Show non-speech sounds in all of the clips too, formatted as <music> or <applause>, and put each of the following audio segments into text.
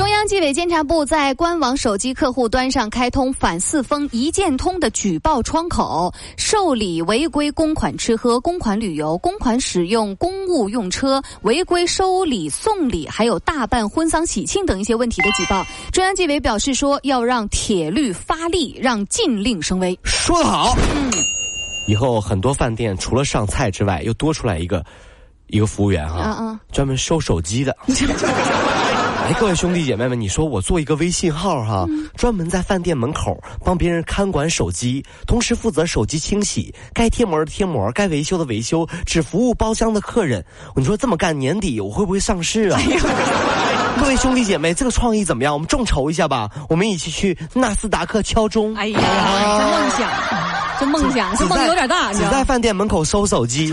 中央纪委监察部在官网手机客户端上开通反四风一键通的举报窗口，受理违规公款吃喝、公款旅游、公款使用公务用车、违规收礼送礼，还有大办婚丧喜庆等一些问题的举报。中央纪委表示说，要让铁律发力，让禁令生威。说得好，嗯，以后很多饭店除了上菜之外，又多出来一个一个服务员哈、啊嗯专门收手机的。<laughs> 哎，各位兄弟姐妹们，你说我做一个微信号哈，专门在饭店门口帮别人看管手机，同时负责手机清洗，该贴膜的贴膜，该维修的维修，只服务包厢的客人。你说这么干，年底我会不会上市啊？<laughs> 各位兄弟姐妹，这个创意怎么样？我们众筹一下吧，我们一起去纳斯达克敲钟。哎呀，这梦想，这梦想，这梦有点大？只在饭店门口收手机，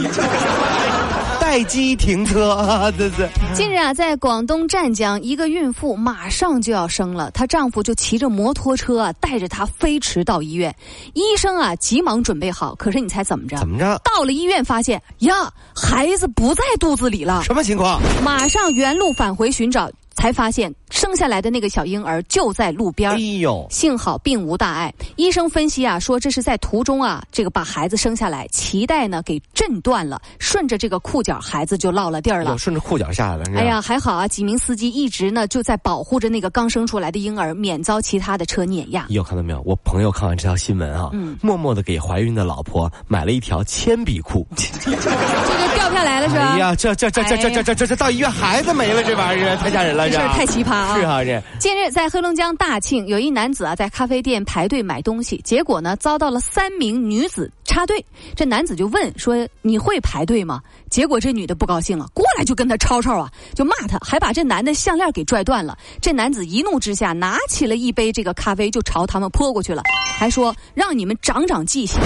待机停车 <laughs> 啊！这是。近日啊，在广东湛江，一个孕妇马上就要生了，她丈夫就骑着摩托车啊，带着她飞驰到医院。医生啊，急忙准备好，可是你猜怎么着？怎么着？到了医院，发现呀，孩子不在肚子里了，什么情况？马上原路返回寻找，才发现生下来的那个小婴儿就在路边儿哎呦，幸好并无大碍。医生分析啊，说这是在途中啊，这个把孩子生下来，脐带呢给震断了，顺着这个裤脚，孩子就落了地儿了我。顺着裤脚下来了。哎呀，还好啊！几名司机一直呢就在保护着那个刚生出来的婴儿，免遭其他的车碾压。你有看到没有？我朋友看完这条新闻啊，嗯默默的给怀孕的老婆买了一条铅笔裤。<laughs> 这就掉不下来了是吧？哎呀，这这这这这这这这这到医院孩子没了，这玩意儿太吓人了，这事太奇葩啊！是啊，这近日，在黑龙江大庆，有一男子啊在咖啡店排队买东西，结果呢遭到了三名女子插队。这男子就问说：“你会排队吗？”结果这女的不高兴了，过来就跟他吵吵啊，就骂他，还把这男的项链给拽断了。这男子一怒之下拿起了一杯这个咖啡就朝他们泼过去了，还说：“让你们长长记性。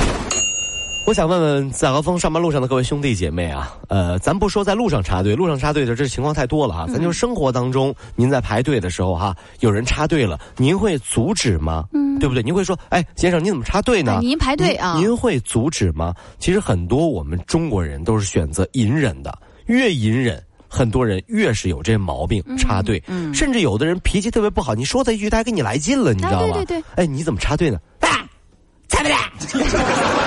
我想问问早高峰上班路上的各位兄弟姐妹啊，呃，咱不说在路上插队，路上插队的这情况太多了哈，咱就生活当中，您在排队的时候哈，有人插队了，您会阻止吗？嗯，对不对？您会说，哎，先生，你怎么插队呢？哎您排队啊您您会阻止吗？其实很多我们中国人都是选择隐忍的，越隐忍。很多人越是有这毛病，插队，嗯甚至有的人脾气特别不好，你说他一句，他还给你来劲了，你知道吗？对对对哎，你怎么插队呢？啊，插不了。<laughs>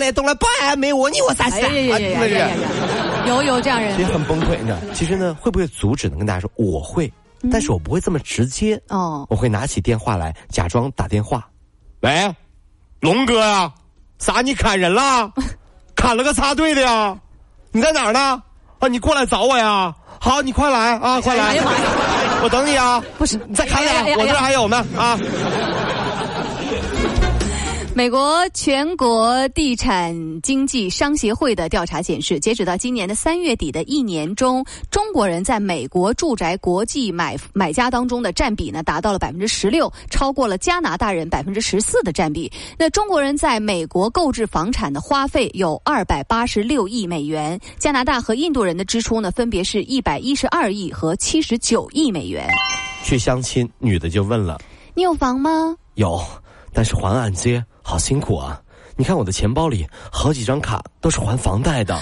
人家不爱嘞，懂了不爱没我你我啥事？哎呀呀呀呀呀呀呀！有有这样人其实很崩溃，你知道？其实呢，会不会阻止呢？跟大家说，我会，但是我不会这么直接。哦，我会拿起电话来，假装打电话。喂，龙哥啊、啥？你砍人了？砍了个插队的呀？你在哪儿呢？啊，你过来找我呀？好，你快来啊，快来！我等你啊！不是你再砍俩，我这儿还有呢啊！美国全国地产经济商协会的调查显示，截止到今年的三月底的一年中，中国人在美国住宅国际买买家当中的占比呢，达到了百分之十六，超过了加拿大人百分之十四的占比。那中国人在美国购置房产的花费有二百八十六亿美元，加拿大和印度人的支出呢，分别是一百一十二亿和七十九亿美元。去相亲，女的就问了。你有房吗？有，但是还按揭好辛苦啊！你看我的钱包里好几张卡都是还房贷的。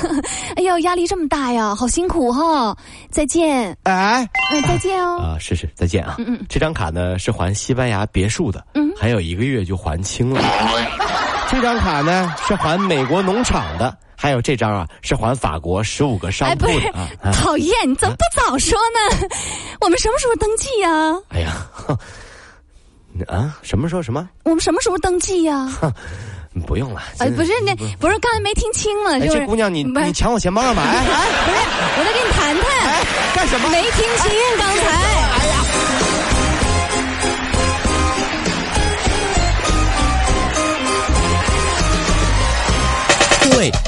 <laughs> 哎呦，压力这么大呀，好辛苦哈、再见，哎，嗯、再见哦。啊，是是，再见啊！嗯嗯这张卡呢是还西班牙别墅的，嗯还有一个月就还清了。<laughs> 这张卡呢是还美国农场的，还有这张啊是还法国十五个商哎，铺不是的啊。啊，讨厌，你怎么不早说呢？<laughs> 我们什么时候登记呀、哎呀，哼啊，什么时候什么？我们什么时候登记呀、不用了。哎，这不是那，不是刚才没听清了，哎，就是这姑娘你你抢我钱包干嘛不是，我在跟你谈谈，哎，干什么？没听清刚才。哎呀。各位，如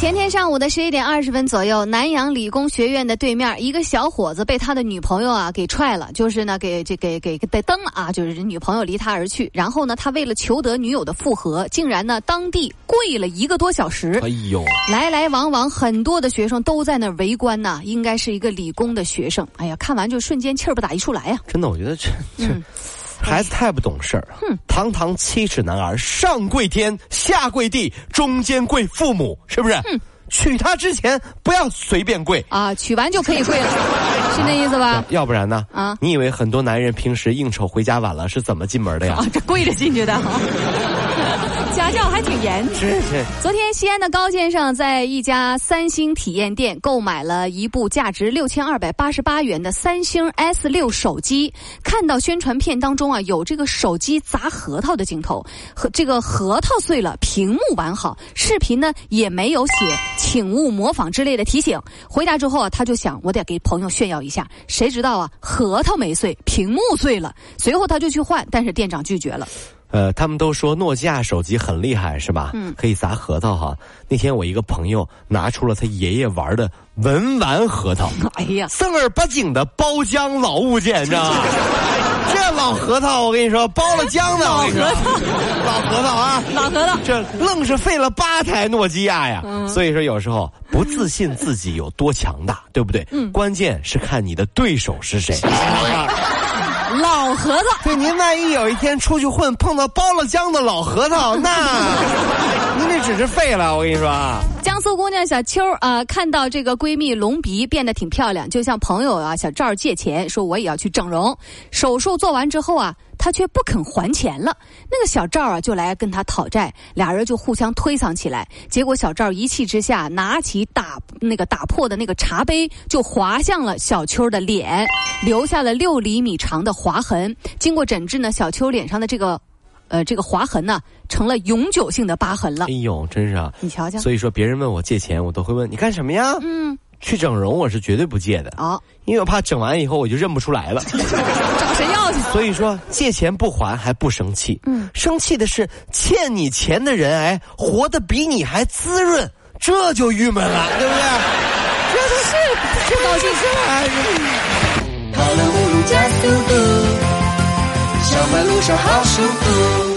在前天上午的十一点二十分左右，南阳理工学院的对面，一个小伙子被他的女朋友啊给踹了，就是呢给这给给给蹬了啊，就是女朋友离他而去。然后呢，他为了求得女友的复合，竟然呢当地跪了一个多小时。哎呦，来来往往很多的学生都在那围观呐，应该是一个理工的学生。哎呀，看完就瞬间气儿不打一处来呀、真的，我觉得这这。嗯孩子太不懂事儿，堂堂七尺男儿，上跪天，下跪地，中间跪父母，是不是？娶她之前不要随便跪，啊！娶完就可以跪了，<laughs> 是那意思吧？要不然呢？啊你以为很多男人平时应酬回家晚了是怎么进门的呀？啊，这跪着进去的哈，家教还挺严。是是，昨天，西安的高先生在一家三星体验店购买了一部价值六千二百八十八元的三星 S 六手机。看到宣传片当中啊，有这个手机砸核桃的镜头，和这个核桃碎了，屏幕完好。视频呢也没有写“请勿模仿”之类的提醒。回家之后啊，他就想，我得给朋友炫耀一下。谁知道啊，核桃没碎，屏幕碎了。随后他就去换，但是店长拒绝了。呃，他们都说诺基亚手机很厉害，是吧？嗯可以砸核桃哈。那天我一个朋友拿出了他爷爷玩的文玩核桃，哎呀，正儿八经的包浆老物件，你知道吗？<laughs> 这老核桃，我跟你说，包了浆的，我跟你说，老核桃啊，老核桃。这愣是废了八台诺基亚呀。嗯所以说，有时候不自信自己有多强大，对不对？嗯关键是看你的对手是谁。老核桃。对，您万一有一天出去混，碰到包了浆的老核桃，那只是废了。我跟你说啊，江苏姑娘小秋啊、看到这个闺蜜隆鼻变得挺漂亮，就向朋友啊小赵借钱，说我也要去整容。手术做完之后啊，她却不肯还钱了。那个小赵啊就来跟她讨债，俩人就互相推搡起来。结果小赵一气之下，拿起打那个打破的那个茶杯，就划向了小秋的脸，留下了六厘米长的划痕。经过诊治呢，小秋脸上的这个。呃，这个划痕呢，成了永久性的疤痕了哎。呦，真是啊。你瞧瞧，所以说，别人问我借钱，我都会问你干什么呀？嗯，去整容，我是绝对不借的，哦，因为我怕整完以后我就认不出来了。<laughs> 找谁要去？<laughs> 所以说，借钱不还还不生气，嗯生气的是欠你钱的人，哎，活得比你还滋润，这就郁闷了，对不对？<laughs> 这就是不高兴是吧？跑了五路加速度，上班路上好舒服。